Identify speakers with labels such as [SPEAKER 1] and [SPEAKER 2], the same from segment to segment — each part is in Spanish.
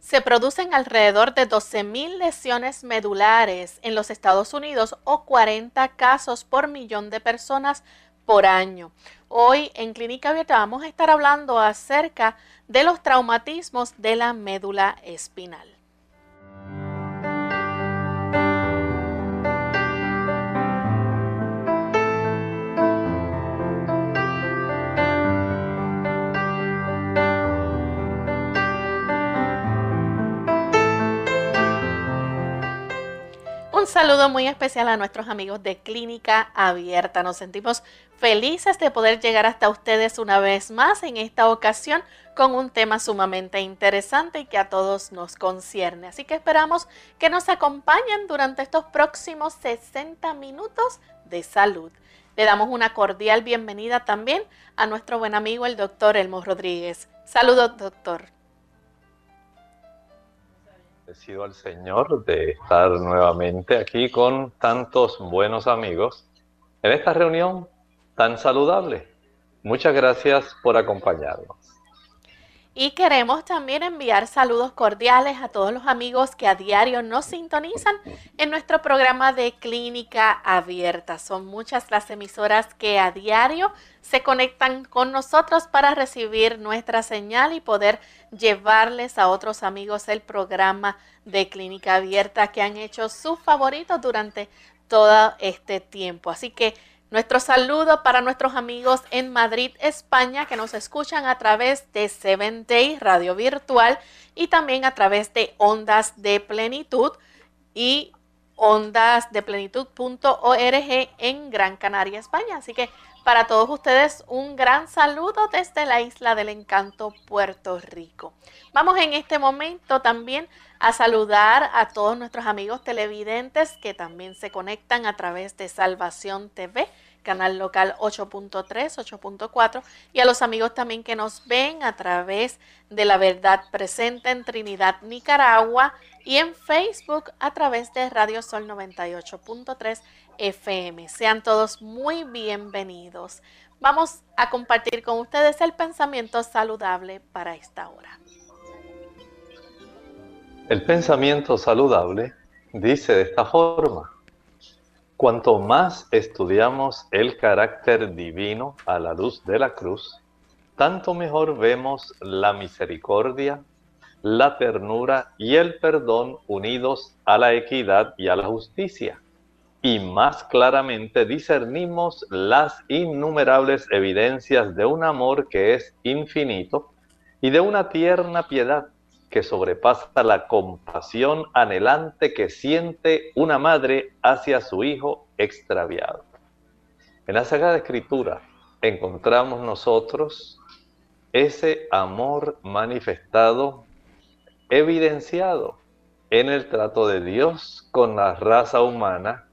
[SPEAKER 1] Se producen alrededor de 12.000 lesiones medulares en los Estados Unidos o 40 casos por millón de personas por año. Hoy en Clínica Abierta vamos a estar hablando acerca de los traumatismos de la médula espinal. Un saludo muy especial a nuestros amigos de Clínica Abierta. Nos sentimos felices de poder llegar hasta ustedes una vez más en esta ocasión con un tema sumamente interesante y que a todos nos concierne. Así que esperamos que nos acompañen durante estos próximos 60 minutos de salud. Le damos una cordial bienvenida también a nuestro buen amigo el doctor Elmo Rodríguez. Saludos, doctor
[SPEAKER 2] agradecido al Señor de estar nuevamente aquí con tantos buenos amigos en esta reunión tan saludable. Muchas gracias por acompañarnos.
[SPEAKER 1] Y queremos también enviar saludos cordiales a todos los amigos que a diario nos sintonizan en nuestro programa de Clínica Abierta. Son muchas las emisoras que a diario se conectan con nosotros para recibir nuestra señal y poder llevarles a otros amigos el programa de Clínica Abierta que han hecho sus favoritos durante todo este tiempo. Así que nuestro saludo para nuestros amigos en Madrid, España, que nos escuchan a través de Seven Day Radio Virtual y también a través de Ondas de Plenitud y ondasdeplenitud.org en Gran Canaria, España. Así que para todos ustedes un gran saludo desde la isla del encanto Puerto Rico. Vamos en este momento también a saludar a todos nuestros amigos televidentes que también se conectan a través de Salvación TV canal local 8.3, 8.4 y a los amigos también que nos ven a través de la verdad presente en Trinidad, Nicaragua y en Facebook a través de Radio Sol 98.3 FM. Sean todos muy bienvenidos. Vamos a compartir con ustedes el pensamiento saludable para esta hora.
[SPEAKER 2] El pensamiento saludable dice de esta forma, Cuanto más estudiamos el carácter divino a la luz de la cruz, tanto mejor vemos la misericordia, la ternura y el perdón unidos a la equidad y a la justicia. Y más claramente discernimos las innumerables evidencias de un amor que es infinito y de una tierna piedad que sobrepasa la compasión anhelante que siente una madre hacia su hijo extraviado. En la Sagrada Escritura encontramos nosotros ese amor manifestado, evidenciado en el trato de Dios con la raza humana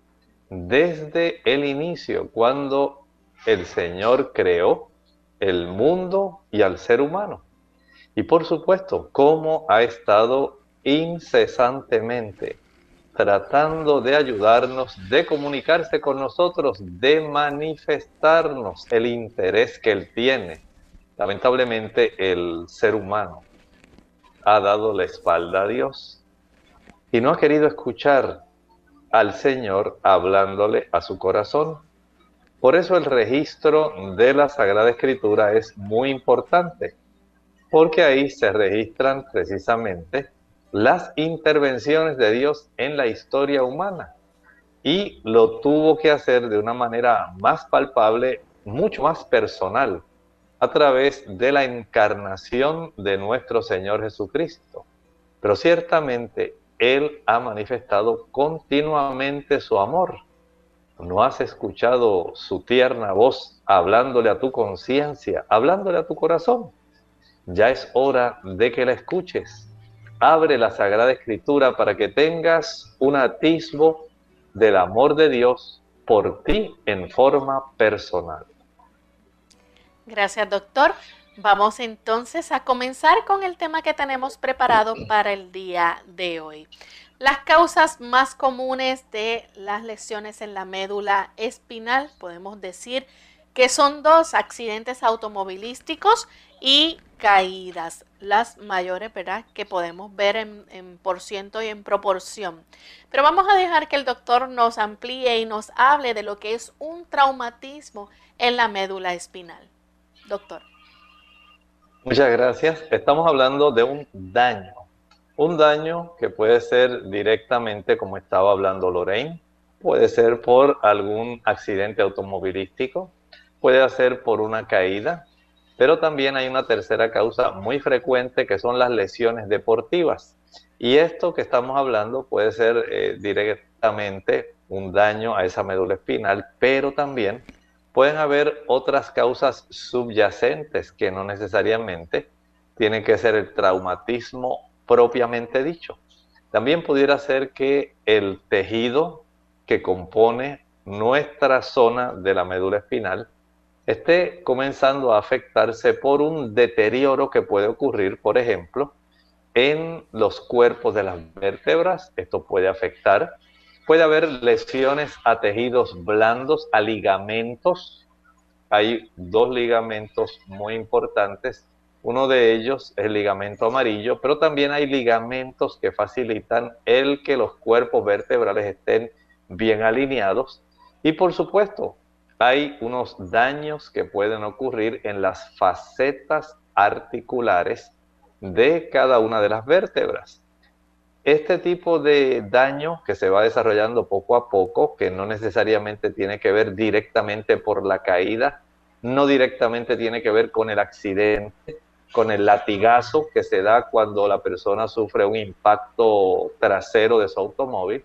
[SPEAKER 2] desde el inicio, cuando el Señor creó el mundo y al ser humano. Y por supuesto, cómo ha estado incesantemente tratando de ayudarnos, de comunicarse con nosotros, de manifestarnos el interés que Él tiene. Lamentablemente el ser humano ha dado la espalda a Dios y no ha querido escuchar al Señor hablándole a su corazón. Por eso el registro de la Sagrada Escritura es muy importante, porque ahí se registran precisamente las intervenciones de Dios en la historia humana. Y lo tuvo que hacer de una manera más palpable, mucho más personal, a través de la encarnación de nuestro Señor Jesucristo. Pero ciertamente Él ha manifestado continuamente su amor. ¿No has escuchado su tierna voz hablándole a tu conciencia, hablándole a tu corazón? Ya es hora de que la escuches abre la Sagrada Escritura para que tengas un atisbo del amor de Dios por ti en forma personal.
[SPEAKER 1] Gracias, doctor. Vamos entonces a comenzar con el tema que tenemos preparado para el día de hoy. Las causas más comunes de las lesiones en la médula espinal, podemos decir que son dos accidentes automovilísticos y caídas, las mayores, ¿verdad? Que podemos ver en, por ciento y en proporción. Pero vamos a dejar que el doctor nos amplíe y nos hable de lo que es un traumatismo en la médula espinal. Doctor.
[SPEAKER 2] Muchas gracias. Estamos hablando de un daño. Un daño que puede ser directamente, como estaba hablando Lorraine, puede ser por algún accidente automovilístico, puede ser por una caída, pero también hay una tercera causa muy frecuente que son las lesiones deportivas. Y esto que estamos hablando puede ser eh, directamente un daño a esa médula espinal, pero también pueden haber otras causas subyacentes que no necesariamente tienen que ser el traumatismo propiamente dicho. También pudiera ser que el tejido que compone nuestra zona de la médula espinal esté comenzando a afectarse por un deterioro que puede ocurrir, por ejemplo, en los cuerpos de las vértebras. Esto puede afectar. Puede haber lesiones a tejidos blandos, a ligamentos. Hay dos ligamentos muy importantes. Uno de ellos es el ligamento amarillo, pero también hay ligamentos que facilitan el que los cuerpos vertebrales estén bien alineados. Y por supuesto, hay unos daños que pueden ocurrir en las facetas articulares de cada una de las vértebras. Este tipo de daño que se va desarrollando poco a poco, que no necesariamente tiene que ver directamente por la caída, no directamente tiene que ver con el accidente, con el latigazo que se da cuando la persona sufre un impacto trasero de su automóvil,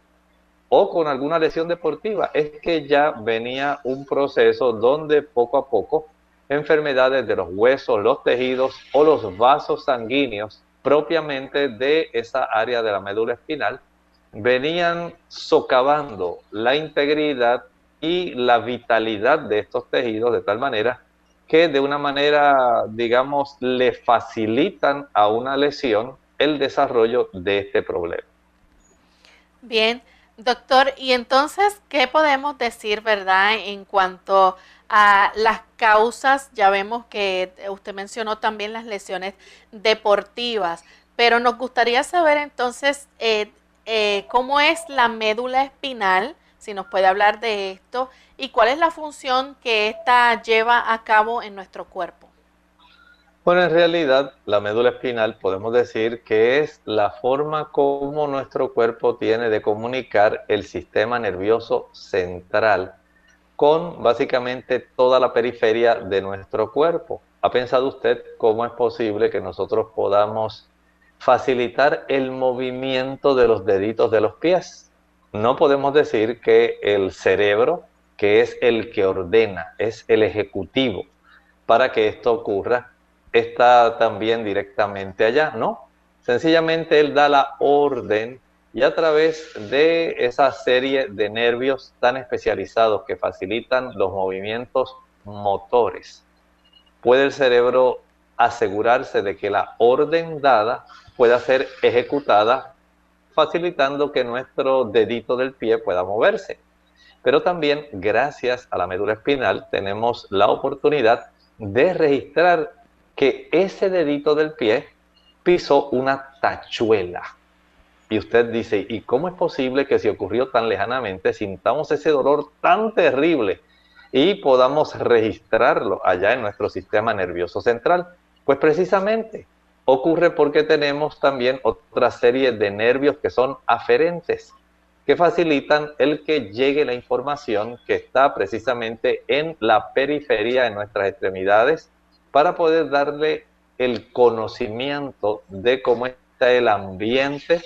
[SPEAKER 2] o con alguna lesión deportiva. Es que ya venía un proceso donde poco a poco enfermedades de los huesos, los tejidos o los vasos sanguíneos propiamente de esa área de la médula espinal venían socavando la integridad y la vitalidad de estos tejidos de tal manera que de una manera, digamos, le facilitan a una lesión el desarrollo de este problema.
[SPEAKER 1] Bien, Doctor, y entonces, ¿qué podemos decir, verdad, en cuanto a las causas? Ya vemos que usted mencionó también las lesiones deportivas, pero nos gustaría saber entonces eh, eh, cómo es la médula espinal, si nos puede hablar de esto, y cuál es la función que ésta lleva a cabo en nuestro cuerpo.
[SPEAKER 2] Bueno, en realidad la médula espinal podemos decir que es la forma como nuestro cuerpo tiene de comunicar el sistema nervioso central con básicamente toda la periferia de nuestro cuerpo. ¿Ha pensado usted cómo es posible que nosotros podamos facilitar el movimiento de los deditos de los pies? No podemos decir que el cerebro, que es el que ordena, es el ejecutivo para que esto ocurra, está también directamente allá, ¿no? Sencillamente él da la orden y a través de esa serie de nervios tan especializados que facilitan los movimientos motores, puede el cerebro asegurarse de que la orden dada pueda ser ejecutada facilitando que nuestro dedito del pie pueda moverse. Pero también gracias a la médula espinal tenemos la oportunidad de registrar que ese dedito del pie pisó una tachuela. Y usted dice, ¿y cómo es posible que si ocurrió tan lejanamente sintamos ese dolor tan terrible y podamos registrarlo allá en nuestro sistema nervioso central? Pues precisamente ocurre porque tenemos también otra serie de nervios que son aferentes, que facilitan el que llegue la información que está precisamente en la periferia de nuestras extremidades para poder darle el conocimiento de cómo está el ambiente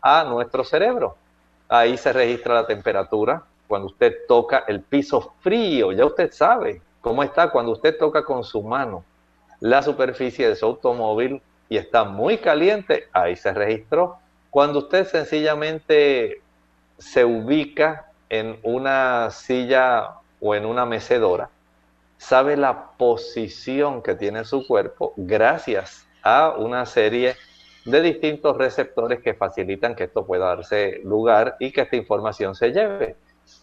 [SPEAKER 2] a nuestro cerebro. Ahí se registra la temperatura. Cuando usted toca el piso frío, ya usted sabe cómo está cuando usted toca con su mano la superficie de su automóvil y está muy caliente, ahí se registró. Cuando usted sencillamente se ubica en una silla o en una mecedora, sabe la posición que tiene su cuerpo gracias a una serie de distintos receptores que facilitan que esto pueda darse lugar y que esta información se lleve.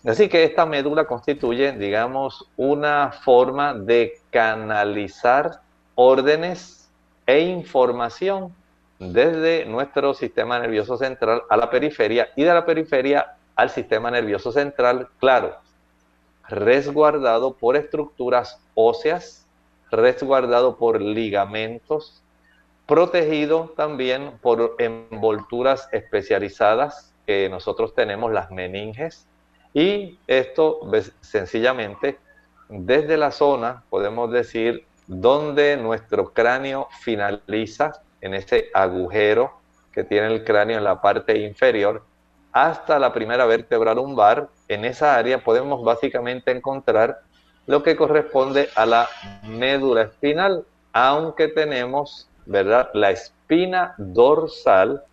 [SPEAKER 2] Así que esta médula constituye, digamos, una forma de canalizar órdenes e información desde nuestro sistema nervioso central a la periferia y de la periferia al sistema nervioso central, claro, resguardado por estructuras óseas, resguardado por ligamentos, protegido también por envolturas especializadas que nosotros tenemos, las meninges, y esto sencillamente desde la zona, podemos decir, donde nuestro cráneo finaliza en ese agujero que tiene el cráneo en la parte inferior, hasta la primera vértebra lumbar, en esa área podemos básicamente encontrar lo que corresponde a la médula espinal, aunque tenemos, ¿verdad?, la espina dorsal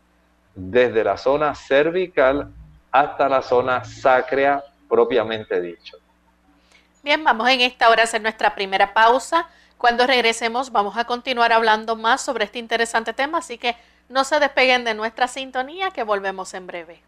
[SPEAKER 2] desde la zona cervical hasta la zona sacra propiamente dicho.
[SPEAKER 1] Bien, vamos en esta hora a hacer nuestra primera pausa. Cuando regresemos vamos a continuar hablando más sobre este interesante tema, así que no se despeguen de nuestra sintonía que volvemos en breve.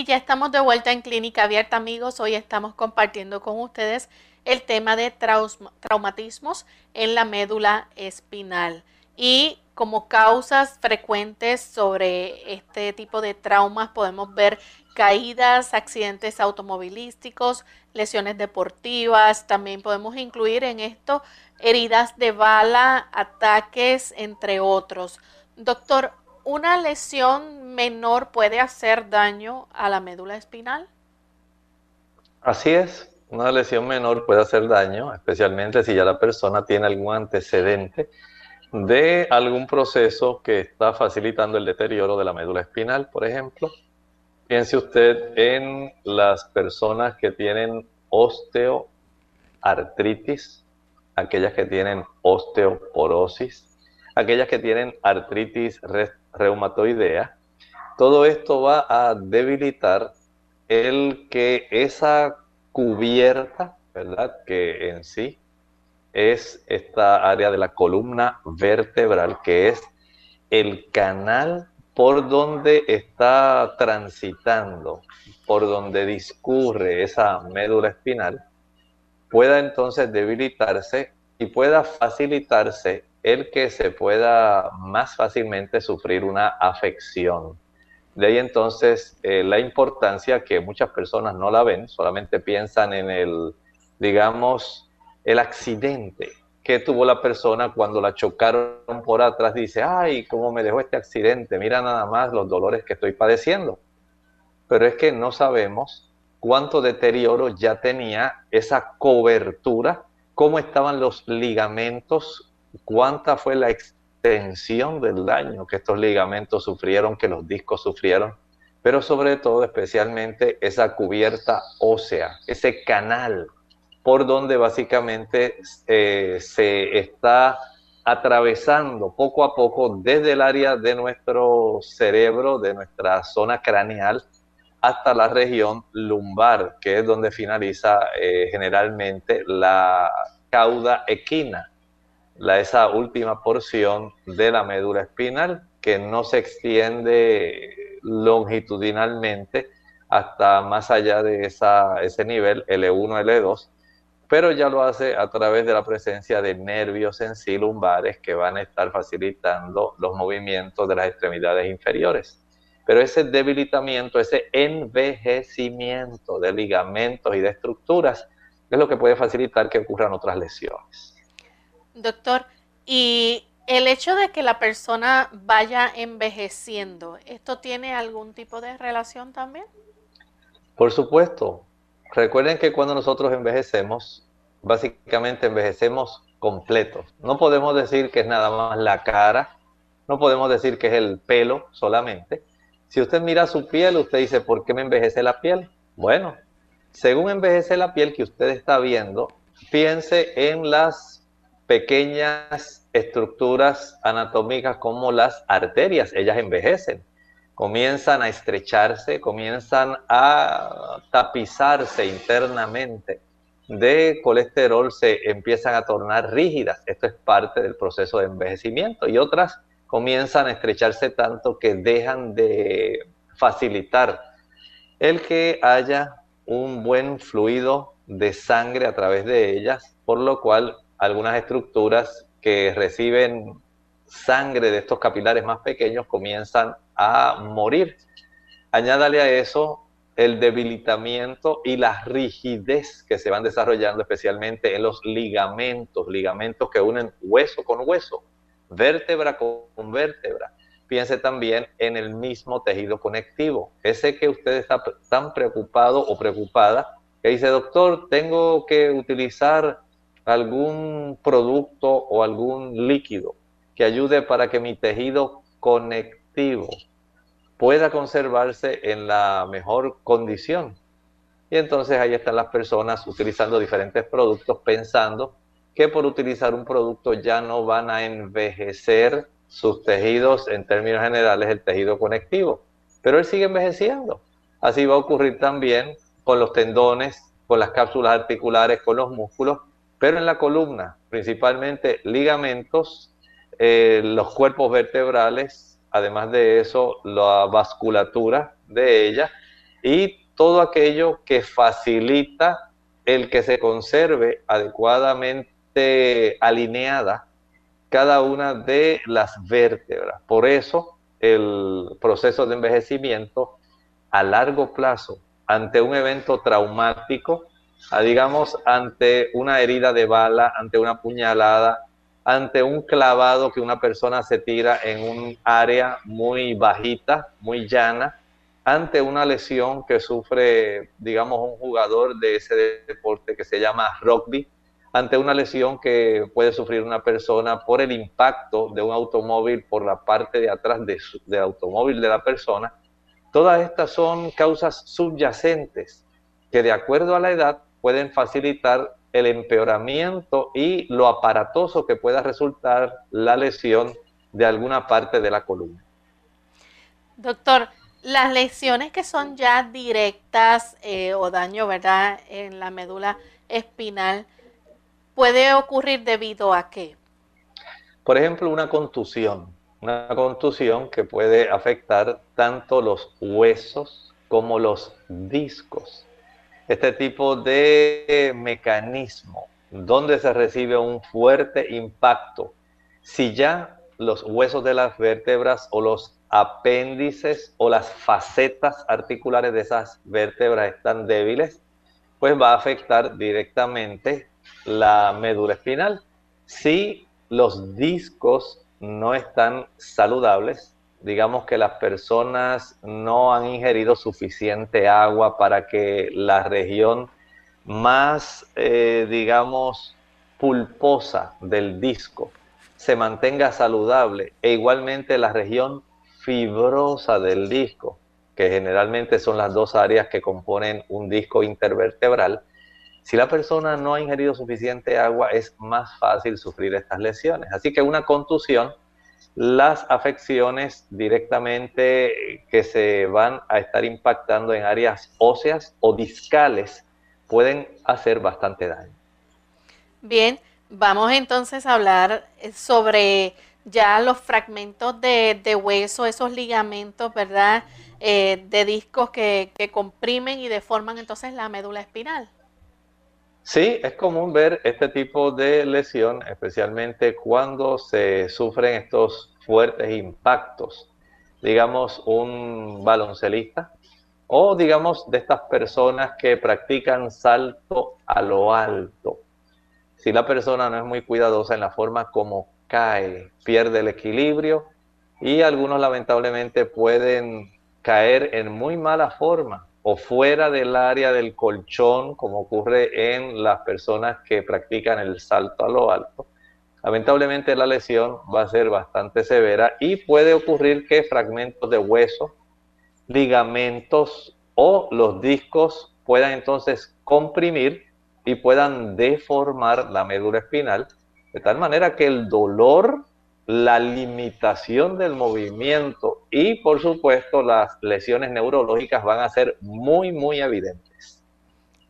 [SPEAKER 1] Y ya estamos de vuelta en Clínica Abierta, amigos. Hoy estamos compartiendo con ustedes el tema de traumatismos en la médula espinal. Y como causas frecuentes sobre este tipo de traumas podemos ver caídas, accidentes automovilísticos, lesiones deportivas, también podemos incluir en esto heridas de bala, ataques, entre otros. Doctor, ¿una lesión menor puede hacer daño a la médula espinal?
[SPEAKER 2] Así es, una lesión menor puede hacer daño, especialmente si ya la persona tiene algún antecedente de algún proceso que está facilitando el deterioro de la médula espinal, por ejemplo. Piense usted en las personas que tienen osteoartritis, aquellas que tienen osteoporosis, aquellas que tienen artritis reumatoidea. Todo esto va a debilitar el que esa cubierta, ¿verdad? Que en sí es esta área de la columna vertebral, que es el canal por donde está transitando, por donde discurre esa médula espinal, pueda entonces debilitarse y pueda facilitarse el que se pueda más fácilmente sufrir una afección. De ahí entonces eh, la importancia que muchas personas no la ven, solamente piensan en el, digamos, el accidente que tuvo la persona cuando la chocaron por atrás, dice, ay, ¿cómo me dejó este accidente? Mira nada más los dolores que estoy padeciendo. Pero es que no sabemos cuánto deterioro ya tenía esa cobertura, cómo estaban los ligamentos, cuánta fue la extensión del daño que estos ligamentos sufrieron, que los discos sufrieron, pero sobre todo especialmente esa cubierta ósea, ese canal por donde básicamente eh, se está atravesando poco a poco desde el área de nuestro cerebro, de nuestra zona craneal, hasta la región lumbar, que es donde finaliza eh, generalmente la cauda equina, la, esa última porción de la médula espinal que no se extiende longitudinalmente hasta más allá de esa, ese nivel L1, L2, pero ya lo hace a través de la presencia de nervios en sí lumbares que van a estar facilitando los movimientos de las extremidades inferiores. Pero ese debilitamiento, ese envejecimiento de ligamentos y de estructuras es lo que puede facilitar que ocurran otras lesiones.
[SPEAKER 1] Doctor, y el hecho de que la persona vaya envejeciendo, ¿esto tiene algún tipo de relación también?
[SPEAKER 2] Por supuesto, Recuerden que cuando nosotros envejecemos, básicamente envejecemos completos. No podemos decir que es nada más la cara, no podemos decir que es el pelo solamente. Si usted mira su piel, usted dice, ¿por qué me envejece la piel? Bueno, según envejece la piel que usted está viendo, piense en las pequeñas estructuras anatómicas como las arterias, ellas envejecen comienzan a estrecharse, comienzan a tapizarse internamente de colesterol, se empiezan a tornar rígidas. Esto es parte del proceso de envejecimiento. Y otras comienzan a estrecharse tanto que dejan de facilitar el que haya un buen fluido de sangre a través de ellas, por lo cual algunas estructuras que reciben sangre de estos capilares más pequeños comienzan a morir. Añádale a eso el debilitamiento y la rigidez que se van desarrollando especialmente en los ligamentos, ligamentos que unen hueso con hueso, vértebra con vértebra. Piense también en el mismo tejido conectivo, ese que usted está tan preocupado o preocupada, que dice, doctor, tengo que utilizar algún producto o algún líquido que ayude para que mi tejido conectivo pueda conservarse en la mejor condición. Y entonces ahí están las personas utilizando diferentes productos pensando que por utilizar un producto ya no van a envejecer sus tejidos en términos generales, el tejido conectivo. Pero él sigue envejeciendo. Así va a ocurrir también con los tendones, con las cápsulas articulares, con los músculos, pero en la columna, principalmente ligamentos, eh, los cuerpos vertebrales, además de eso, la vasculatura de ella y todo aquello que facilita el que se conserve adecuadamente alineada cada una de las vértebras. Por eso el proceso de envejecimiento a largo plazo ante un evento traumático, digamos, ante una herida de bala, ante una puñalada, ante un clavado que una persona se tira en un área muy bajita, muy llana, ante una lesión que sufre, digamos, un jugador de ese deporte que se llama rugby, ante una lesión que puede sufrir una persona por el impacto de un automóvil por la parte de atrás del automóvil de la persona. Todas estas son causas subyacentes que de acuerdo a la edad pueden facilitar el empeoramiento y lo aparatoso que pueda resultar la lesión de alguna parte de la columna.
[SPEAKER 1] Doctor, las lesiones que son ya directas eh, o daño, ¿verdad?, en la médula espinal, puede ocurrir debido a qué?
[SPEAKER 2] Por ejemplo, una contusión, una contusión que puede afectar tanto los huesos como los discos. Este tipo de mecanismo donde se recibe un fuerte impacto, si ya los huesos de las vértebras o los apéndices o las facetas articulares de esas vértebras están débiles, pues va a afectar directamente la médula espinal. Si los discos no están saludables, digamos que las personas no han ingerido suficiente agua para que la región más, eh, digamos, pulposa del disco se mantenga saludable e igualmente la región fibrosa del disco, que generalmente son las dos áreas que componen un disco intervertebral, si la persona no ha ingerido suficiente agua, es más fácil sufrir estas lesiones. Así que una contusión, las afecciones directamente que se van a estar impactando en áreas óseas o discales pueden hacer bastante daño.
[SPEAKER 1] Bien, vamos entonces a hablar sobre ya los fragmentos de, hueso, esos ligamentos, ¿verdad? Eh, de discos que, que comprimen y deforman entonces la médula espinal.
[SPEAKER 2] Sí, es común ver este tipo de lesión, especialmente cuando se sufren estos fuertes impactos. Digamos, un baloncelista o digamos de estas personas que practican salto a lo alto. Si la persona no es muy cuidadosa en la forma como cae, pierde el equilibrio y algunos lamentablemente pueden caer en muy mala forma o fuera del área del colchón, como ocurre en las personas que practican el salto a lo alto, lamentablemente la lesión va a ser bastante severa y puede ocurrir que fragmentos de hueso, ligamentos o los discos puedan entonces comprimir y puedan deformar la médula espinal, de tal manera que el dolor la limitación del movimiento y por supuesto las lesiones neurológicas van a ser muy, muy evidentes.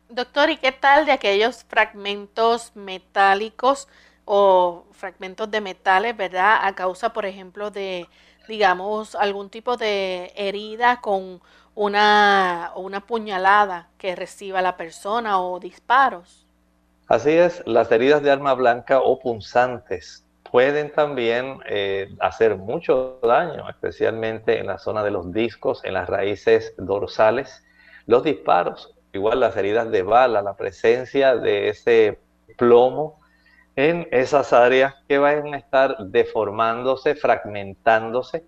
[SPEAKER 1] Doctor, ¿y qué tal de aquellos fragmentos metálicos o fragmentos de metales, verdad? A causa, por ejemplo, de, digamos, algún tipo de herida con una, una puñalada que reciba la persona o disparos.
[SPEAKER 2] Así es, las heridas de arma blanca o punzantes pueden también eh, hacer mucho daño, especialmente en la zona de los discos, en las raíces dorsales. Los disparos, igual las heridas de bala, la presencia de ese plomo en esas áreas que van a estar deformándose, fragmentándose.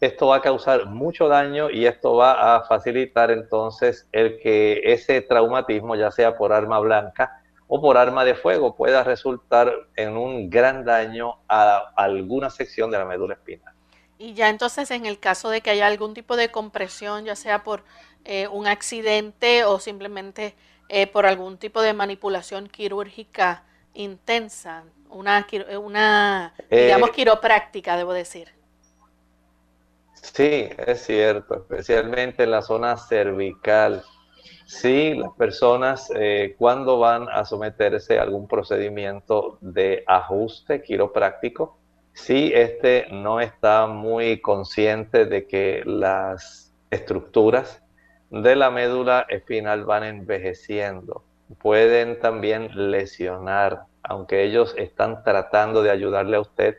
[SPEAKER 2] Esto va a causar mucho daño y esto va a facilitar entonces el que ese traumatismo, ya sea por arma blanca, o por arma de fuego pueda resultar en un gran daño a alguna sección de la médula espinal.
[SPEAKER 1] Y ya entonces en el caso de que haya algún tipo de compresión, ya sea por eh, un accidente o simplemente eh, por algún tipo de manipulación quirúrgica intensa, una, una digamos, eh, quiropráctica, debo decir.
[SPEAKER 2] Sí, es cierto, especialmente en la zona cervical si las personas eh, cuando van a someterse a algún procedimiento de ajuste quiropráctico, si este no está muy consciente de que las estructuras de la médula espinal van envejeciendo, pueden también lesionar, aunque ellos están tratando de ayudarle a usted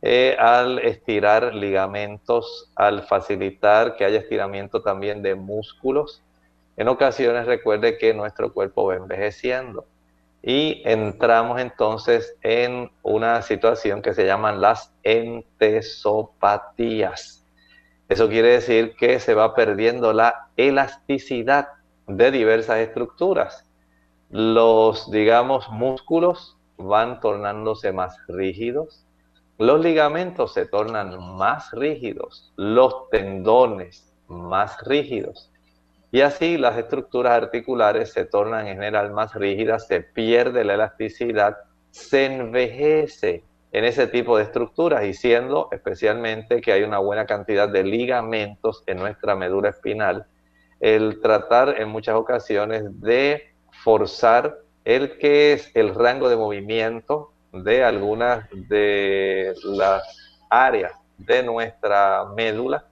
[SPEAKER 2] eh, al estirar ligamentos, al facilitar que haya estiramiento también de músculos. En ocasiones recuerde que nuestro cuerpo va envejeciendo y entramos entonces en una situación que se llaman las entesopatías. Eso quiere decir que se va perdiendo la elasticidad de diversas estructuras. Los, digamos, músculos van tornándose más rígidos, los ligamentos se tornan más rígidos, los tendones más rígidos. Y así las estructuras articulares se tornan en general más rígidas, se pierde la elasticidad, se envejece en ese tipo de estructuras y siendo especialmente que hay una buena cantidad de ligamentos en nuestra médula espinal, el tratar en muchas ocasiones de forzar el que es el rango de movimiento de algunas de las áreas de nuestra médula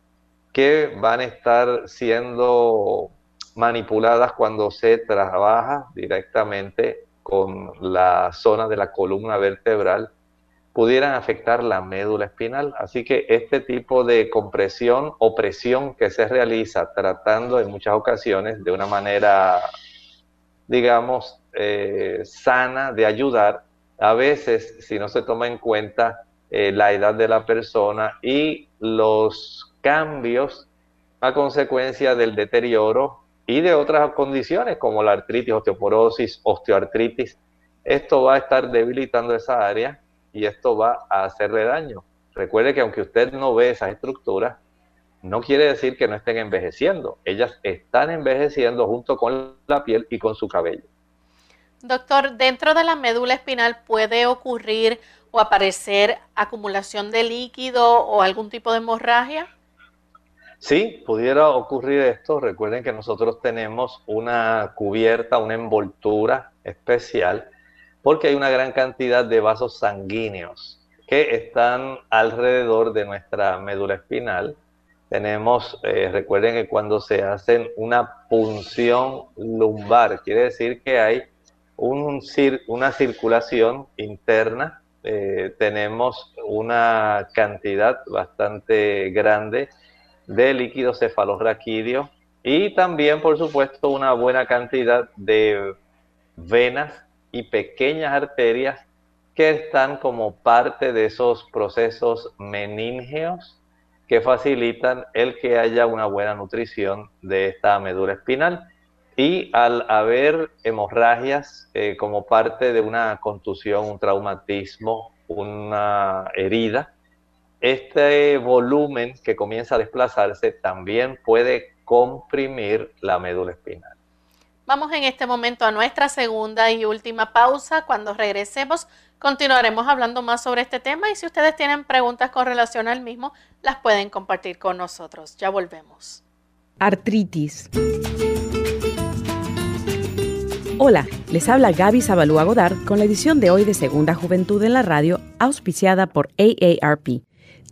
[SPEAKER 2] que van a estar siendo manipuladas cuando se trabaja directamente con la zona de la columna vertebral, pudieran afectar la médula espinal. Así que este tipo de compresión o presión que se realiza tratando en muchas ocasiones de una manera, digamos, eh, sana de ayudar, a veces, si no se toma en cuenta eh, la edad de la persona y los cambios a consecuencia del deterioro y de otras condiciones como la artritis, osteoporosis, osteoartritis, esto va a estar debilitando esa área y esto va a hacerle daño. Recuerde que aunque usted no ve esas estructuras, no quiere decir que no estén envejeciendo. Ellas están envejeciendo junto con la piel y con su cabello.
[SPEAKER 1] Doctor, dentro de la médula espinal puede ocurrir o aparecer acumulación de líquido o algún tipo de hemorragia.
[SPEAKER 2] Sí, pudiera ocurrir esto. Recuerden que nosotros tenemos una cubierta, una envoltura especial, porque hay una gran cantidad de vasos sanguíneos que están alrededor de nuestra médula espinal. Tenemos, eh, recuerden que cuando se hacen una punción lumbar, quiere decir que hay un, una circulación interna, eh, tenemos una cantidad bastante grande de líquido cefalorraquídeo y también, por supuesto, una buena cantidad de venas y pequeñas arterias que están como parte de esos procesos meníngeos que facilitan el que haya una buena nutrición de esta médula espinal. Y al haber hemorragias eh, como parte de una contusión, un traumatismo, una herida, este volumen que comienza a desplazarse también puede comprimir la médula espinal.
[SPEAKER 1] Vamos en este momento a nuestra segunda y última pausa. Cuando regresemos, continuaremos hablando más sobre este tema y si ustedes tienen preguntas con relación al mismo, las pueden compartir con nosotros. Ya volvemos.
[SPEAKER 3] Artritis. Hola, les habla Gaby Zabalúa Godard con la edición de hoy de Segunda Juventud en la Radio, auspiciada por AARP.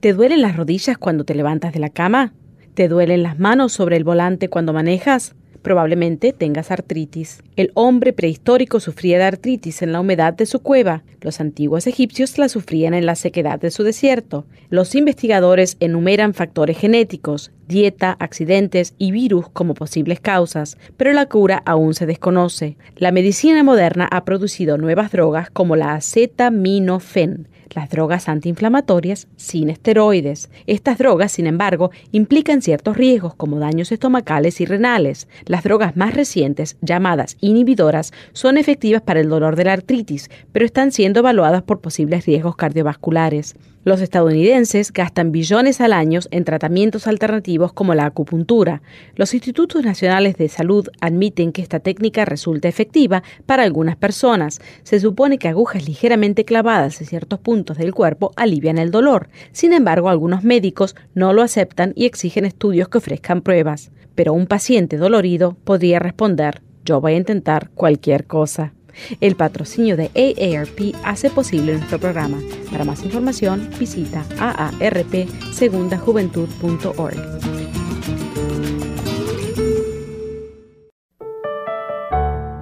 [SPEAKER 3] ¿Te duelen las rodillas cuando te levantas de la cama? ¿Te duelen las manos sobre el volante cuando manejas? Probablemente tengas artritis. El hombre prehistórico sufría de artritis en la humedad de su cueva. Los antiguos egipcios la sufrían en la sequedad de su desierto. Los investigadores enumeran factores genéticos, dieta, accidentes y virus como posibles causas, pero la cura aún se desconoce. La medicina moderna ha producido nuevas drogas como la acetaminofén, las drogas antiinflamatorias sin esteroides. Estas drogas, sin embargo, implican ciertos riesgos como daños estomacales y renales. Las drogas más recientes, llamadas inhibidoras, son efectivas para el dolor de la artritis, pero están siendo evaluadas por posibles riesgos cardiovasculares. Los estadounidenses gastan billones al año en tratamientos alternativos como la acupuntura. Los institutos nacionales de salud admiten que esta técnica resulta efectiva para algunas personas. Se supone que agujas ligeramente clavadas en ciertos puntos del cuerpo alivian el dolor. Sin embargo, algunos médicos no lo aceptan y exigen estudios que ofrezcan pruebas. Pero un paciente dolorido podría responder, yo voy a intentar cualquier cosa. El patrocinio de AARP hace posible nuestro programa. Para más información, visita aarpsegundajuventud.org.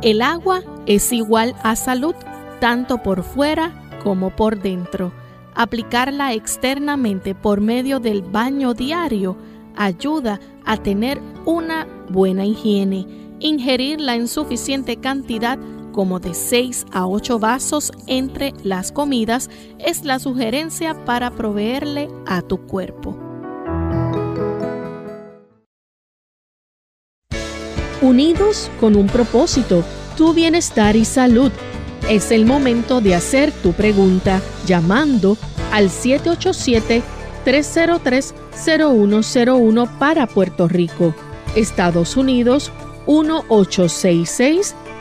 [SPEAKER 4] El agua es igual a salud, tanto por fuera como por dentro. Aplicarla externamente por medio del baño diario ayuda a tener una buena higiene. Ingerirla en suficiente cantidad como de 6 a 8 vasos entre las comidas es la sugerencia para proveerle a tu cuerpo. Unidos con un propósito, tu bienestar y salud. Es el momento de hacer tu pregunta llamando al 787-303-0101 para Puerto Rico, Estados Unidos 1866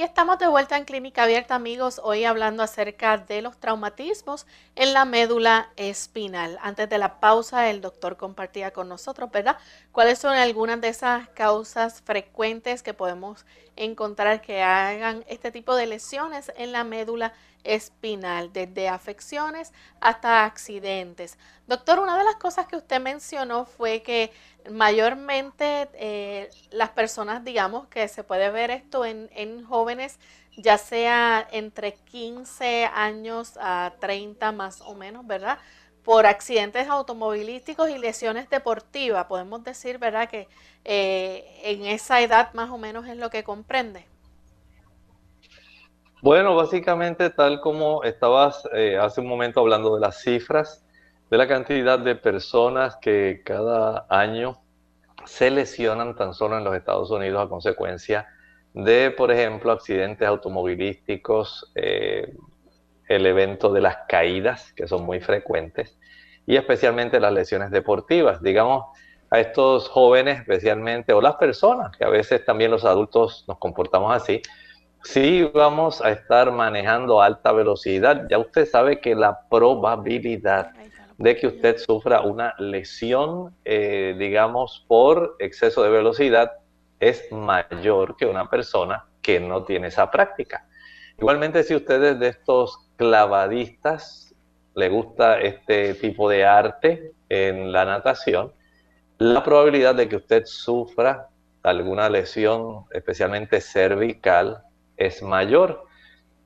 [SPEAKER 1] Y estamos de vuelta en Clínica Abierta, amigos, hoy hablando acerca de los traumatismos en la médula espinal. Antes de la pausa, el doctor compartía con nosotros, ¿verdad? ¿Cuáles son algunas de esas causas frecuentes que podemos encontrar que hagan este tipo de lesiones en la médula espinal, desde afecciones hasta accidentes? Doctor, una de las cosas que usted mencionó fue que mayormente eh, las personas, digamos que se puede ver esto en, en, jóvenes, ya sea entre 15 años a 30 más o menos, ¿verdad? Por accidentes automovilísticos y lesiones deportivas, podemos decir, ¿verdad? Que eh, en esa edad más o menos es lo que comprende.
[SPEAKER 2] Bueno, básicamente tal como estabas eh, hace un momento hablando de las cifras, de la cantidad de personas que cada año se lesionan tan solo en los Estados Unidos a consecuencia de, por ejemplo, accidentes automovilísticos, eh, el evento de las caídas, que son muy frecuentes, y especialmente las lesiones deportivas. Digamos, a estos jóvenes especialmente, o las personas, que a veces también los adultos nos comportamos así, si vamos a estar manejando alta velocidad, ya usted sabe que la probabilidad de que usted sufra una lesión, eh, digamos, por exceso de velocidad es mayor que una persona que no tiene esa práctica. Igualmente, si ustedes de estos clavadistas le gusta este tipo de arte en la natación, la probabilidad de que usted sufra alguna lesión, especialmente cervical, es mayor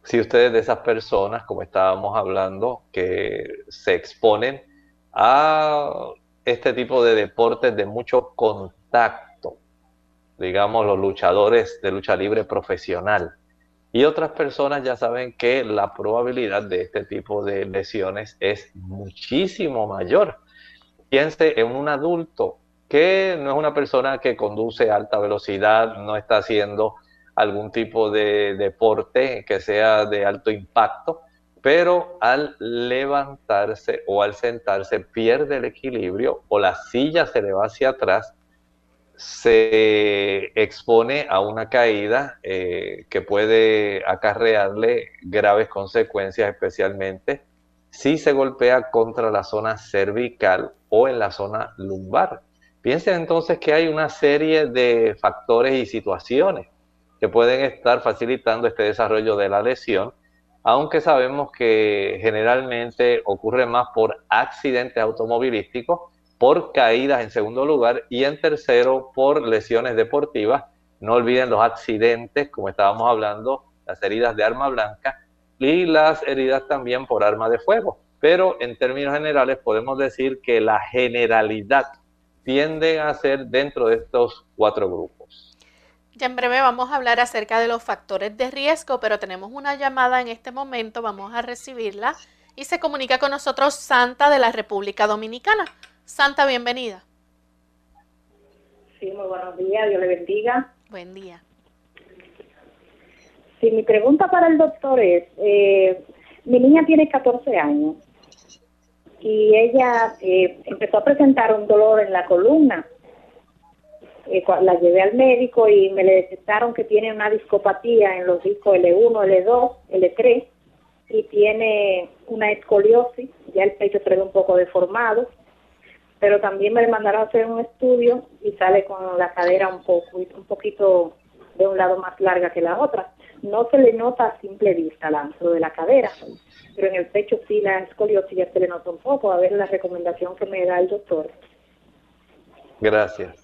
[SPEAKER 2] si ustedes de esas personas, como estábamos hablando, que se exponen a este tipo de deportes de mucho contacto, digamos los luchadores de lucha libre profesional. Y otras personas ya saben que la probabilidad de este tipo de lesiones es muchísimo mayor. Piense en un adulto que no es una persona que conduce a alta velocidad, no está haciendo algún tipo de deporte que sea de alto impacto, pero al levantarse o al sentarse pierde el equilibrio o la silla se le va hacia atrás, se expone a una caída eh, que puede acarrearle graves consecuencias, especialmente si se golpea contra la zona cervical o en la zona lumbar. Piensen entonces que hay una serie de factores y situaciones que pueden estar facilitando este desarrollo de la lesión, aunque sabemos que generalmente ocurre más por accidentes automovilísticos, por caídas en segundo lugar y en tercero por lesiones deportivas. No olviden los accidentes, como estábamos hablando, las heridas de arma blanca y las heridas también por arma de fuego. Pero en términos generales podemos decir que la generalidad tiende a ser dentro de estos cuatro grupos.
[SPEAKER 1] Ya en breve vamos a hablar acerca de los factores de riesgo, pero tenemos una llamada en este momento, vamos a recibirla y se comunica con nosotros Santa de la República Dominicana. Santa, bienvenida.
[SPEAKER 5] Sí, muy buenos días, Dios le bendiga.
[SPEAKER 1] Buen día.
[SPEAKER 5] Sí, mi pregunta para el doctor es, eh, mi niña tiene 14 años y ella eh, empezó a presentar un dolor en la columna eh, la llevé al médico y me le detectaron que tiene una discopatía en los discos L1, L2, L3 y tiene una escoliosis, ya el pecho se ve un poco deformado, pero también me mandaron a hacer un estudio y sale con la cadera un poco un poquito de un lado más larga que la otra. No se le nota a simple vista el ancho de la cadera, pero en el pecho sí la escoliosis ya se le nota un poco. A ver la recomendación que me da el doctor.
[SPEAKER 2] Gracias.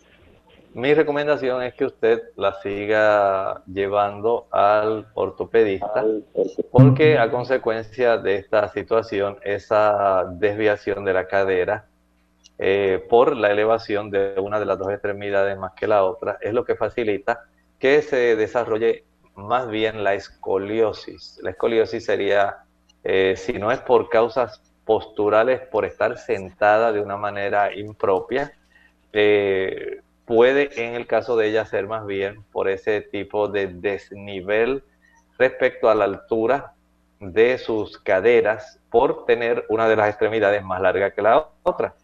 [SPEAKER 2] Mi recomendación es que usted la siga llevando al ortopedista porque a consecuencia de esta situación, esa desviación de la cadera eh, por la elevación de una de las dos extremidades más que la otra es lo que facilita que se desarrolle más bien la escoliosis. La escoliosis sería, eh, si no es por causas posturales, por estar sentada de una manera impropia, eh, puede en el caso de ella ser más bien por ese tipo de desnivel respecto a la altura de sus caderas por tener una de las extremidades más larga que la otra.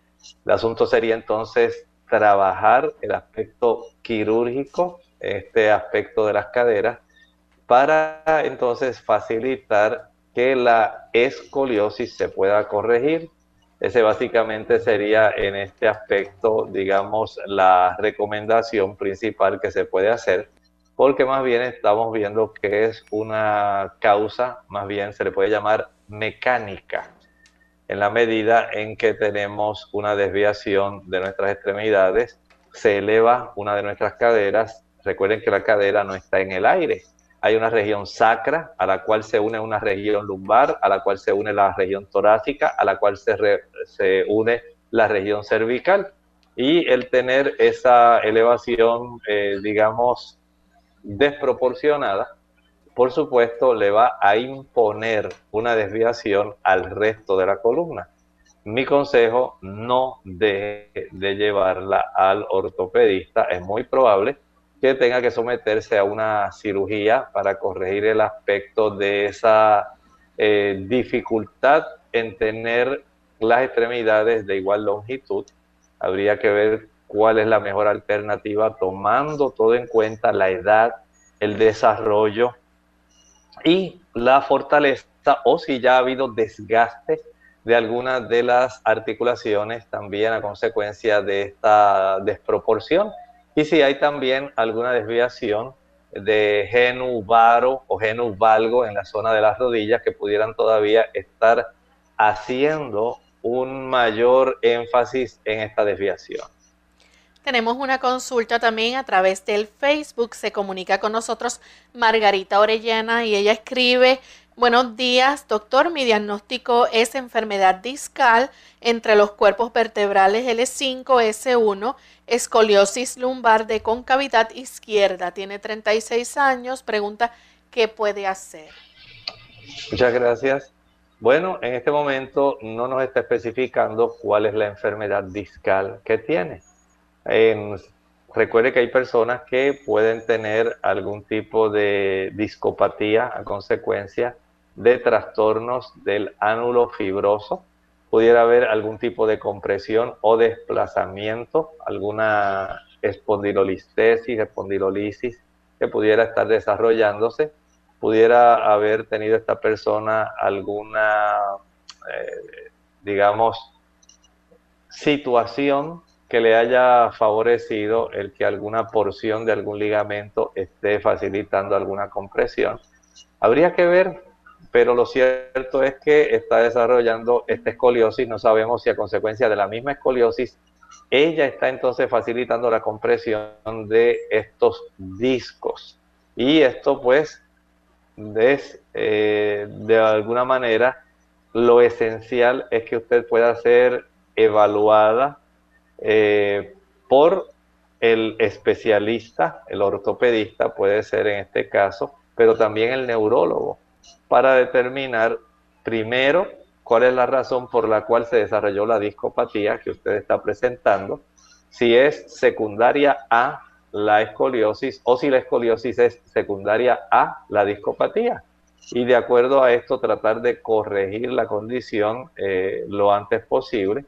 [SPEAKER 2] El asunto sería entonces trabajar el aspecto quirúrgico, este aspecto de las caderas, para entonces facilitar que la escoliosis se pueda corregir ese básicamente sería en este aspecto, digamos, la recomendación principal que se puede hacer, porque más bien estamos viendo que es una causa, más bien se le puede llamar mecánica, en la medida en que tenemos una desviación de nuestras extremidades, se eleva una de nuestras caderas, recuerden que la cadera no está en el aire, hay una región sacra a la cual se une una región lumbar, a la cual se une la región torácica, a la cual se, se une la región cervical. Y el tener esa elevación, eh, digamos, desproporcionada, por supuesto, le va a imponer una desviación al resto de la columna. Mi consejo, no deje de llevarla al ortopedista. Es muy probable tenga que someterse a una cirugía para corregir el aspecto de esa eh, dificultad en tener las extremidades de igual longitud. Habría que ver cuál es la mejor alternativa tomando todo en cuenta la edad, el desarrollo y la fortaleza o si ya ha habido desgaste de algunas de las articulaciones también a consecuencia de esta desproporción y si hay también alguna desviación de genu varo o genu valgo en la zona de las rodillas que pudieran todavía estar haciendo un mayor énfasis en esta desviación.
[SPEAKER 1] Tenemos una consulta también a través del Facebook. Se comunica con nosotros Margarita Orellana y ella escribe, buenos días, doctor, mi diagnóstico es enfermedad discal entre los cuerpos vertebrales L5, S1, escoliosis lumbar de concavidad izquierda. Tiene 36 años, pregunta, ¿qué puede hacer?
[SPEAKER 2] Muchas gracias. Bueno, en este momento no nos está especificando cuál es la enfermedad discal que tiene recuerde que hay personas que pueden tener algún tipo de discopatía a consecuencia de trastornos del ánulo fibroso. Pudiera haber algún tipo de compresión o desplazamiento, alguna espondilolistesis, espondilolisis que pudiera estar desarrollándose. Pudiera haber tenido esta persona alguna, eh, digamos, situación que le haya favorecido el que alguna porción de algún ligamento esté facilitando alguna compresión. Habría que ver, pero lo cierto es que está desarrollando esta escoliosis, no sabemos si a consecuencia de la misma escoliosis, ella está entonces facilitando la compresión de estos discos. Y esto pues es eh, de alguna manera lo esencial es que usted pueda ser evaluada eh, por el especialista, el ortopedista puede ser en este caso, pero también el neurólogo, para determinar primero cuál es la razón por la cual se desarrolló la discopatía que usted está presentando, si es secundaria a la escoliosis o si la escoliosis es secundaria a la discopatía. Y de acuerdo a esto tratar de corregir la condición eh, lo antes posible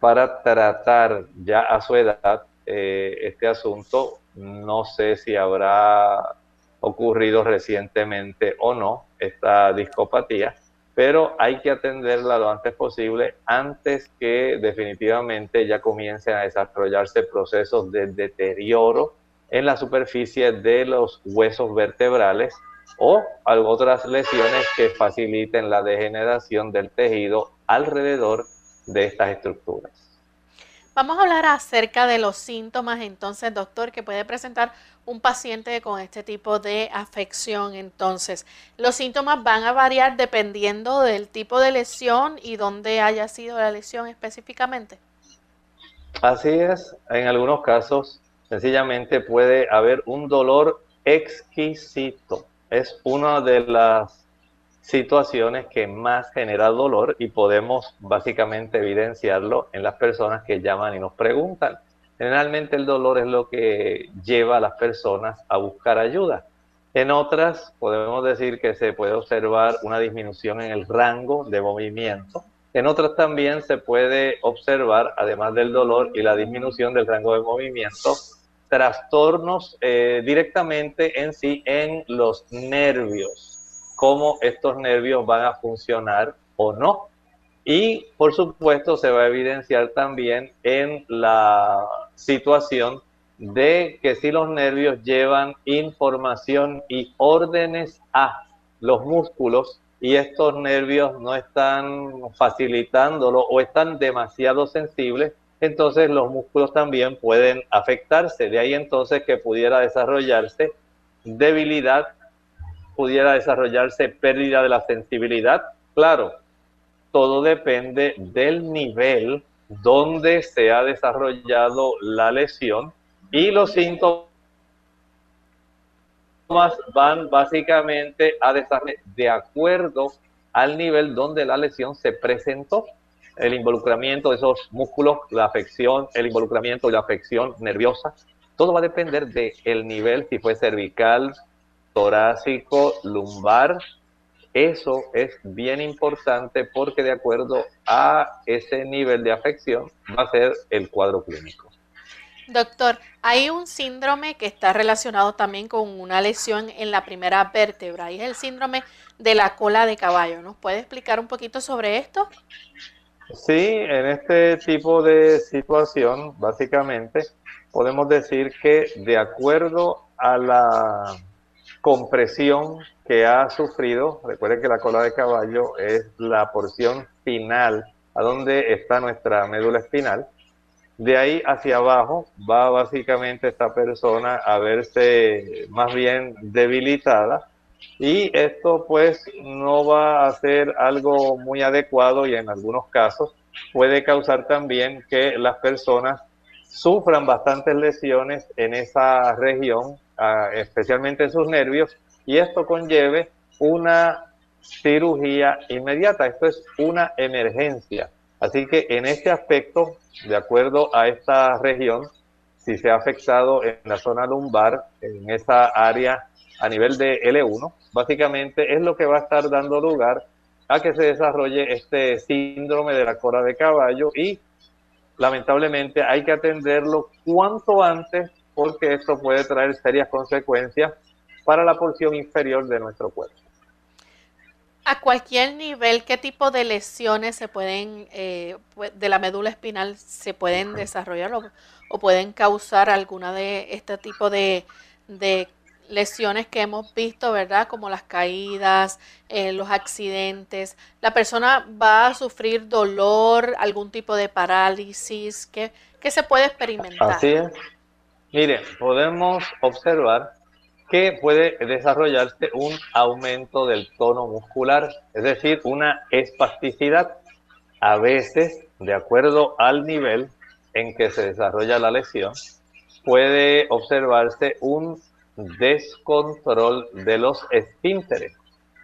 [SPEAKER 2] para tratar ya a su edad eh, este asunto. No sé si habrá ocurrido recientemente o no esta discopatía, pero hay que atenderla lo antes posible antes que definitivamente ya comiencen a desarrollarse procesos de deterioro en la superficie de los huesos vertebrales o otras lesiones que faciliten la degeneración del tejido alrededor de estas estructuras.
[SPEAKER 1] Vamos a hablar acerca de los síntomas entonces, doctor, que puede presentar un paciente con este tipo de afección. Entonces, los síntomas van a variar dependiendo del tipo de lesión y dónde haya sido la lesión específicamente.
[SPEAKER 2] Así es, en algunos casos sencillamente puede haber un dolor exquisito. Es una de las situaciones que más genera dolor y podemos básicamente evidenciarlo en las personas que llaman y nos preguntan. Generalmente el dolor es lo que lleva a las personas a buscar ayuda. En otras podemos decir que se puede observar una disminución en el rango de movimiento. En otras también se puede observar, además del dolor y la disminución del rango de movimiento, trastornos eh, directamente en sí en los nervios cómo estos nervios van a funcionar o no. Y por supuesto se va a evidenciar también en la situación de que si los nervios llevan información y órdenes a los músculos y estos nervios no están facilitándolo o están demasiado sensibles, entonces los músculos también pueden afectarse. De ahí entonces que pudiera desarrollarse debilidad pudiera desarrollarse pérdida de la sensibilidad. Claro, todo depende del nivel donde se ha desarrollado la lesión y los síntomas van básicamente a de acuerdo al nivel donde la lesión se presentó. El involucramiento de esos músculos, la afección, el involucramiento y la afección nerviosa, todo va a depender del nivel, si fue cervical, torácico, lumbar. Eso es bien importante porque de acuerdo a ese nivel de afección va a ser el cuadro clínico.
[SPEAKER 1] Doctor, hay un síndrome que está relacionado también con una lesión en la primera vértebra y es el síndrome de la cola de caballo. ¿Nos puede explicar un poquito sobre esto?
[SPEAKER 2] Sí, en este tipo de situación, básicamente, podemos decir que de acuerdo a la compresión que ha sufrido, recuerden que la cola de caballo es la porción final a donde está nuestra médula espinal. De ahí hacia abajo va básicamente esta persona a verse más bien debilitada y esto pues no va a ser algo muy adecuado y en algunos casos puede causar también que las personas sufran bastantes lesiones en esa región especialmente en sus nervios, y esto conlleve una cirugía inmediata. Esto es una emergencia. Así que en este aspecto, de acuerdo a esta región, si se ha afectado en la zona lumbar, en esa área a nivel de L1, básicamente es lo que va a estar dando lugar a que se desarrolle este síndrome de la cola de caballo y lamentablemente hay que atenderlo cuanto antes porque esto puede traer serias consecuencias para la porción inferior de nuestro cuerpo.
[SPEAKER 1] A cualquier nivel, ¿qué tipo de lesiones se pueden, eh, de la médula espinal se pueden desarrollar o, pueden causar alguna de este tipo de, lesiones que hemos visto, ¿verdad? Como las caídas, eh, los accidentes. La persona va a sufrir dolor, algún tipo de parálisis, ¿qué, qué se puede experimentar?
[SPEAKER 2] Así es. Mire, podemos observar que puede desarrollarse un aumento del tono muscular, es decir, una espasticidad. A veces, de acuerdo al nivel en que se desarrolla la lesión, puede observarse un descontrol de los esfínteres.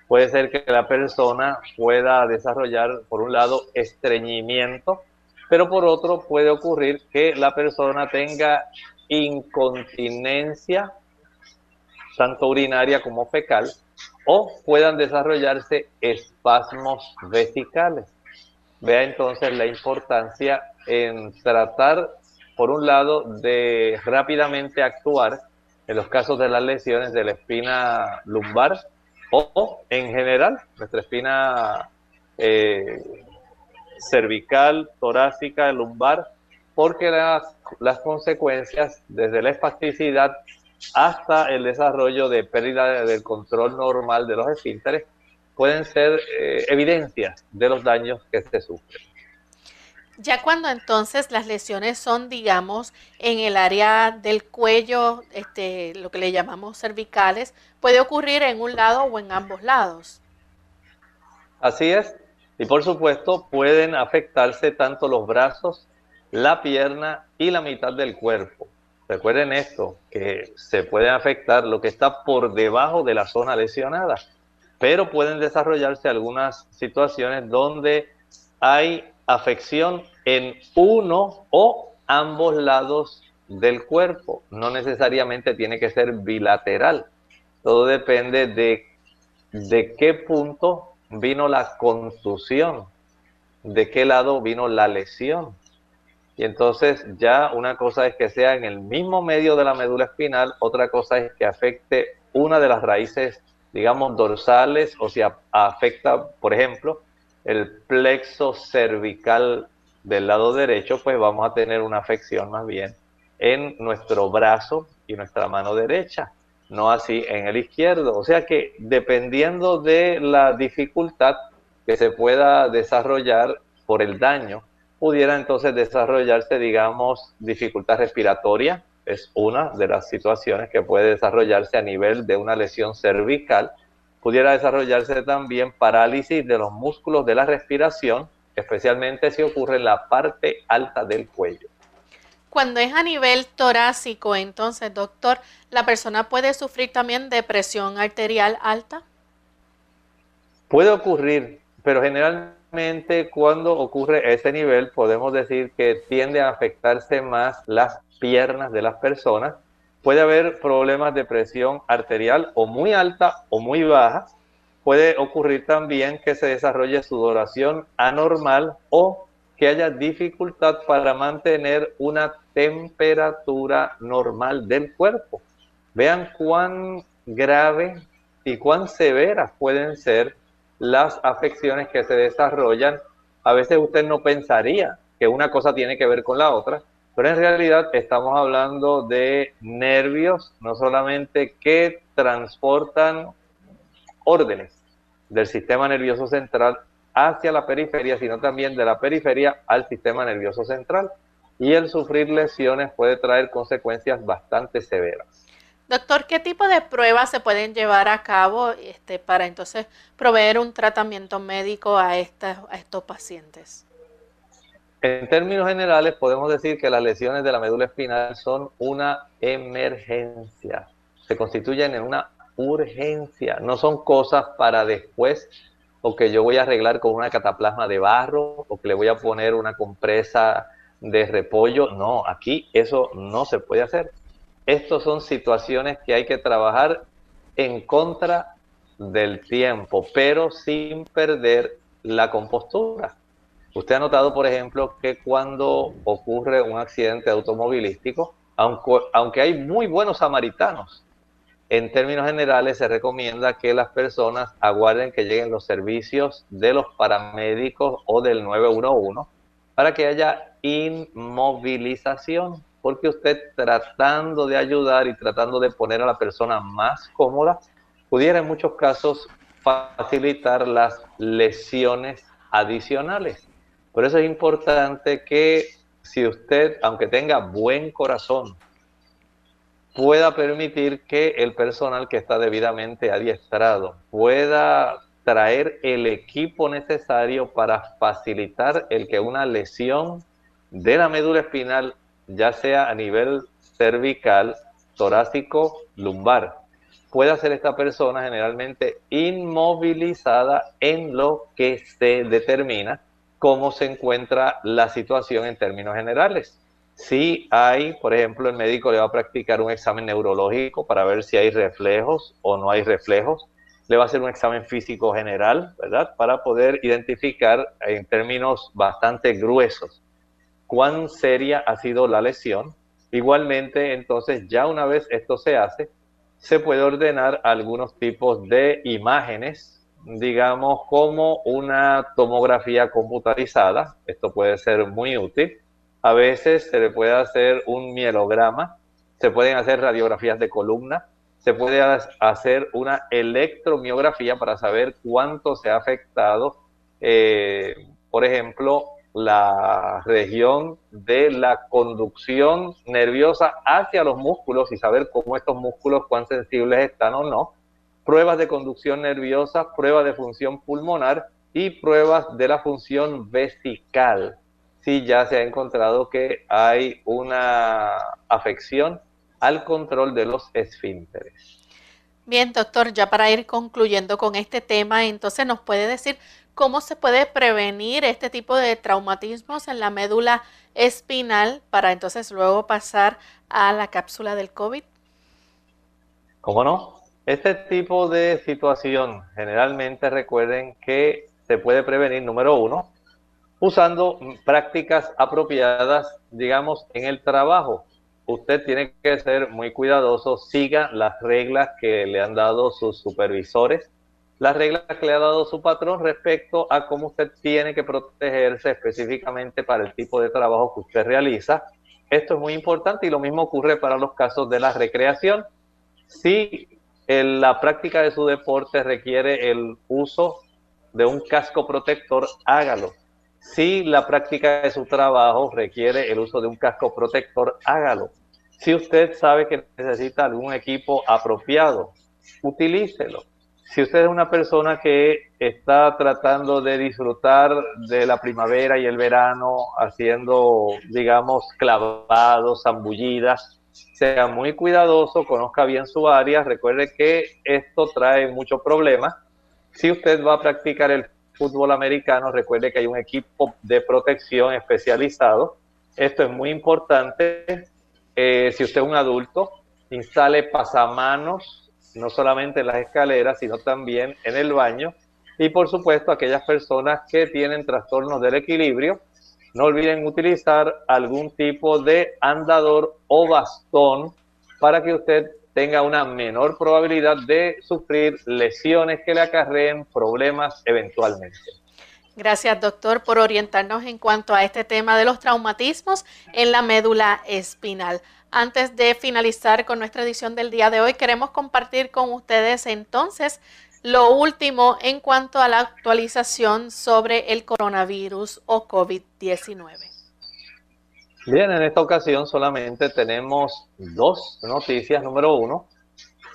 [SPEAKER 2] Puede ser que la persona pueda desarrollar, por un lado, estreñimiento, pero por otro puede ocurrir que la persona tenga incontinencia tanto urinaria como fecal, o puedan desarrollarse espasmos vesicales. Vea entonces la importancia en tratar, por un lado, de rápidamente actuar en los casos de las lesiones de la espina lumbar o, en general, nuestra espina eh, cervical, torácica, lumbar, porque las, las consecuencias desde la espasticidad hasta el desarrollo de pérdida del control normal de los esfínteres pueden ser eh, evidencias de los daños que se sufren.
[SPEAKER 1] Ya cuando entonces las lesiones son, digamos, en el área del cuello, este, lo que le llamamos cervicales, puede ocurrir en un lado o en ambos lados.
[SPEAKER 2] Así es. Y por supuesto pueden afectarse tanto los brazos, la pierna y la mitad del cuerpo. Recuerden esto, que se puede afectar lo que está por debajo de la zona lesionada, pero pueden desarrollarse algunas situaciones donde hay afección en uno o ambos lados del cuerpo. No necesariamente tiene que ser bilateral. Todo depende de, de qué punto vino la contusión, de qué lado vino la lesión. Y entonces ya una cosa es que sea en el mismo medio de la médula espinal, otra cosa es que afecte una de las raíces, digamos, dorsales, o si afecta, por ejemplo, el plexo cervical del lado derecho, pues vamos a tener una afección más bien en nuestro brazo y nuestra mano derecha, no así en el izquierdo. O sea que dependiendo de la dificultad que se pueda desarrollar por el daño, pudiera entonces desarrollarse, digamos, dificultad respiratoria, es una de las situaciones que puede desarrollarse a nivel de una lesión cervical, pudiera desarrollarse también parálisis de los músculos de la respiración, especialmente si ocurre en la parte alta del cuello.
[SPEAKER 1] Cuando es a nivel torácico, entonces, doctor, ¿la persona puede sufrir también de presión arterial alta?
[SPEAKER 2] Puede ocurrir, pero generalmente cuando ocurre ese nivel podemos decir que tiende a afectarse más las piernas de las personas. Puede haber problemas de presión arterial o muy alta o muy baja. Puede ocurrir también que se desarrolle sudoración anormal o que haya dificultad para mantener una temperatura normal del cuerpo. Vean cuán grave y cuán severas pueden ser las afecciones que se desarrollan, a veces usted no pensaría que una cosa tiene que ver con la otra, pero en realidad estamos hablando de nervios, no solamente que transportan órdenes del sistema nervioso central hacia la periferia, sino también de la periferia al sistema nervioso central. Y el sufrir lesiones puede traer consecuencias bastante severas.
[SPEAKER 1] Doctor, ¿qué tipo de pruebas se pueden llevar a cabo este, para entonces proveer un tratamiento médico a, a estos pacientes?
[SPEAKER 2] En términos generales, podemos decir que las lesiones de la médula espinal son una emergencia, se constituyen en una urgencia, no son cosas para después o que yo voy a arreglar con una cataplasma de barro o que le voy a poner una compresa de repollo. No, aquí eso no se puede hacer. Estas son situaciones que hay que trabajar en contra del tiempo, pero sin perder la compostura. Usted ha notado, por ejemplo, que cuando ocurre un accidente automovilístico, aunque, aunque hay muy buenos samaritanos en términos generales se recomienda que las personas aguarden que lleguen los servicios de los paramédicos o del 911 para que haya inmovilización, porque usted tratando de ayudar y tratando de poner a la persona más cómoda, pudiera en muchos casos facilitar las lesiones adicionales. Por eso es importante que si usted, aunque tenga buen corazón, pueda permitir que el personal que está debidamente adiestrado pueda traer el equipo necesario para facilitar el que una lesión de la médula espinal, ya sea a nivel cervical, torácico, lumbar, pueda ser esta persona generalmente inmovilizada en lo que se determina cómo se encuentra la situación en términos generales. Si hay, por ejemplo, el médico le va a practicar un examen neurológico para ver si hay reflejos o no hay reflejos. Le va a hacer un examen físico general, ¿verdad? Para poder identificar en términos bastante gruesos cuán seria ha sido la lesión. Igualmente, entonces, ya una vez esto se hace, se puede ordenar algunos tipos de imágenes, digamos, como una tomografía computarizada. Esto puede ser muy útil a veces se le puede hacer un mielograma, se pueden hacer radiografías de columna, se puede hacer una electromiografía para saber cuánto se ha afectado, eh, por ejemplo, la región de la conducción nerviosa hacia los músculos y saber cómo estos músculos, cuán sensibles están o no. Pruebas de conducción nerviosa, pruebas de función pulmonar y pruebas de la función vesical sí ya se ha encontrado que hay una afección al control de los esfínteres.
[SPEAKER 1] Bien, doctor, ya para ir concluyendo con este tema, entonces nos puede decir cómo se puede prevenir este tipo de traumatismos en la médula espinal para entonces luego pasar a la cápsula del COVID.
[SPEAKER 2] ¿Cómo no? Este tipo de situación generalmente recuerden que se puede prevenir, número uno, usando prácticas apropiadas, digamos, en el trabajo. Usted tiene que ser muy cuidadoso, siga las reglas que le han dado sus supervisores, las reglas que le ha dado su patrón respecto a cómo usted tiene que protegerse específicamente para el tipo de trabajo que usted realiza. Esto es muy importante y lo mismo ocurre para los casos de la recreación. Si la práctica de su deporte requiere el uso de un casco protector, hágalo si la práctica de su trabajo requiere el uso de un casco protector, hágalo. Si usted sabe que necesita algún equipo apropiado, utilícelo. Si usted es una persona que está tratando de disfrutar de la primavera y el verano haciendo, digamos, clavados, zambullidas, sea muy cuidadoso, conozca bien su área, recuerde que esto trae muchos problemas. Si usted va a practicar el fútbol americano, recuerde que hay un equipo de protección especializado. Esto es muy importante. Eh, si usted es un adulto, instale pasamanos, no solamente en las escaleras, sino también en el baño. Y por supuesto, aquellas personas que tienen trastornos del equilibrio, no olviden utilizar algún tipo de andador o bastón para que usted tenga una menor probabilidad de sufrir lesiones que le acarreen problemas eventualmente.
[SPEAKER 1] Gracias, doctor, por orientarnos en cuanto a este tema de los traumatismos en la médula espinal. Antes de finalizar con nuestra edición del día de hoy, queremos compartir con ustedes entonces lo último en cuanto a la actualización sobre el coronavirus o COVID-19.
[SPEAKER 2] Bien, en esta ocasión solamente tenemos dos noticias. Número uno,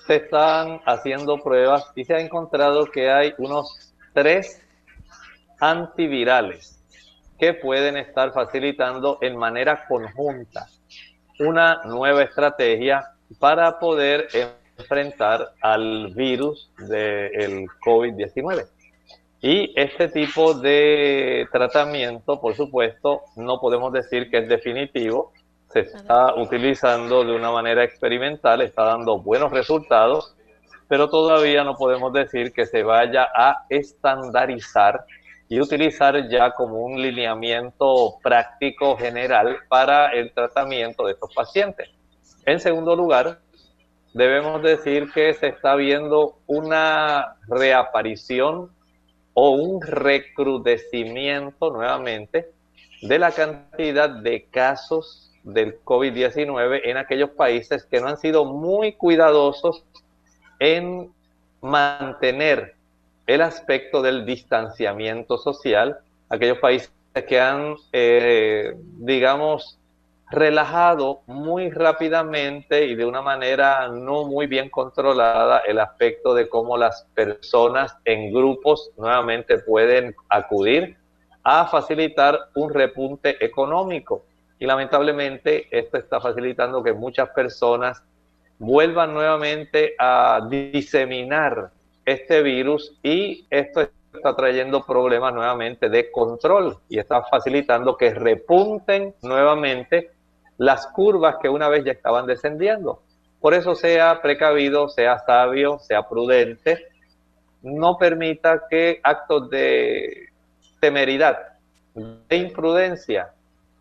[SPEAKER 2] se están haciendo pruebas y se ha encontrado que hay unos tres antivirales que pueden estar facilitando en manera conjunta una nueva estrategia para poder enfrentar al virus del COVID-19. Y este tipo de tratamiento, por supuesto, no podemos decir que es definitivo. Se está utilizando de una manera experimental, está dando buenos resultados, pero todavía no podemos decir que se vaya a estandarizar y utilizar ya como un lineamiento práctico general para el tratamiento de estos pacientes. En segundo lugar, debemos decir que se está viendo una reaparición o un recrudecimiento nuevamente de la cantidad de casos del COVID-19 en aquellos países que no han sido muy cuidadosos en mantener el aspecto del distanciamiento social, aquellos países que han, eh, digamos, relajado muy rápidamente y de una manera no muy bien controlada el aspecto de cómo las personas en grupos nuevamente pueden acudir a facilitar un repunte económico. Y lamentablemente esto está facilitando que muchas personas vuelvan nuevamente a diseminar este virus y esto está trayendo problemas nuevamente de control y está facilitando que repunten nuevamente las curvas que una vez ya estaban descendiendo. Por eso sea precavido, sea sabio, sea prudente, no permita que actos de temeridad, de imprudencia,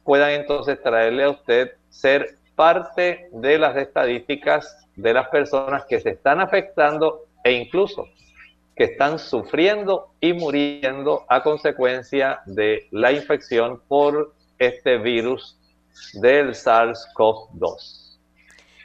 [SPEAKER 2] puedan entonces traerle a usted ser parte de las estadísticas de las personas que se están afectando e incluso que están sufriendo y muriendo a consecuencia de la infección por este virus del SARS-CoV-2.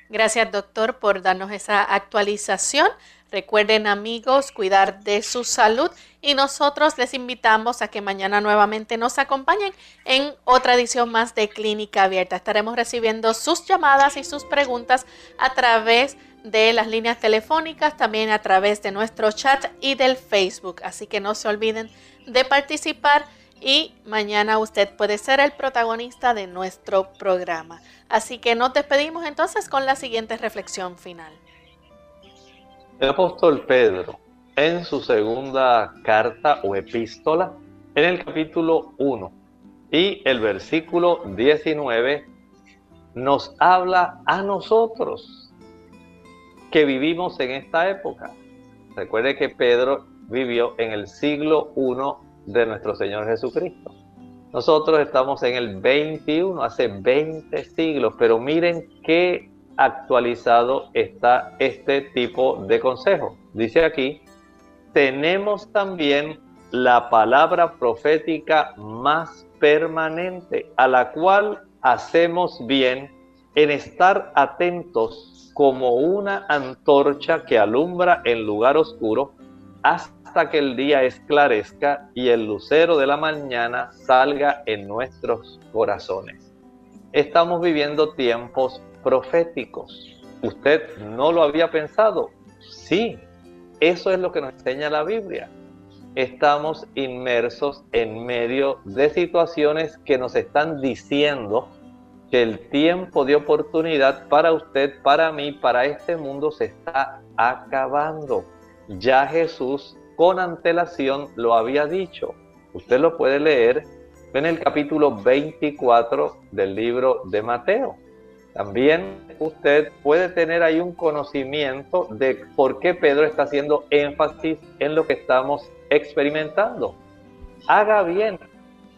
[SPEAKER 1] Gracias, doctor, por darnos esa actualización. Recuerden, amigos, cuidar de su salud y nosotros les invitamos a que mañana nuevamente nos acompañen en otra edición más de Clínica Abierta. Estaremos recibiendo sus llamadas y sus preguntas a través de las líneas telefónicas, también a través de nuestro chat y del Facebook. Así que no se olviden de participar y mañana usted puede ser el protagonista de nuestro programa. Así que nos despedimos entonces con la siguiente reflexión final.
[SPEAKER 2] El apóstol Pedro, en su segunda carta o epístola, en el capítulo 1 y el versículo 19, nos habla a nosotros que vivimos en esta época. Recuerde que Pedro vivió en el siglo 1 de nuestro Señor Jesucristo. Nosotros estamos en el 21, hace 20 siglos, pero miren qué actualizado está este tipo de consejo. Dice aquí, tenemos también la palabra profética más permanente, a la cual hacemos bien en estar atentos como una antorcha que alumbra en lugar oscuro hasta que el día esclarezca y el lucero de la mañana salga en nuestros corazones. Estamos viviendo tiempos proféticos. ¿Usted no lo había pensado? Sí, eso es lo que nos enseña la Biblia. Estamos inmersos en medio de situaciones que nos están diciendo que el tiempo de oportunidad para usted, para mí, para este mundo se está acabando. Ya Jesús con antelación lo había dicho. Usted lo puede leer en el capítulo 24 del libro de Mateo. También usted puede tener ahí un conocimiento de por qué Pedro está haciendo énfasis en lo que estamos experimentando. Haga bien.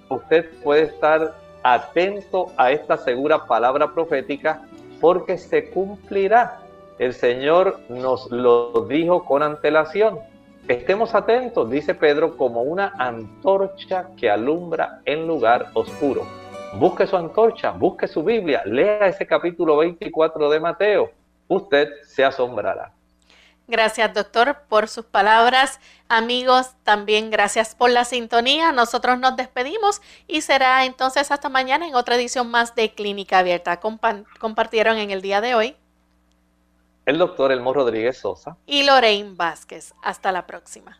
[SPEAKER 2] Usted puede estar atento a esta segura palabra profética porque se cumplirá. El Señor nos lo dijo con antelación. Estemos atentos, dice Pedro, como una antorcha que alumbra en lugar oscuro. Busque su antorcha, busque su Biblia, lea ese capítulo 24 de Mateo. Usted se asombrará.
[SPEAKER 1] Gracias, doctor, por sus palabras. Amigos, también gracias por la sintonía. Nosotros nos despedimos y será entonces hasta mañana en otra edición más de Clínica Abierta. compartieron en el día de hoy
[SPEAKER 2] el doctor Elmo Rodríguez Sosa
[SPEAKER 1] y Lorraine Vázquez. Hasta la próxima.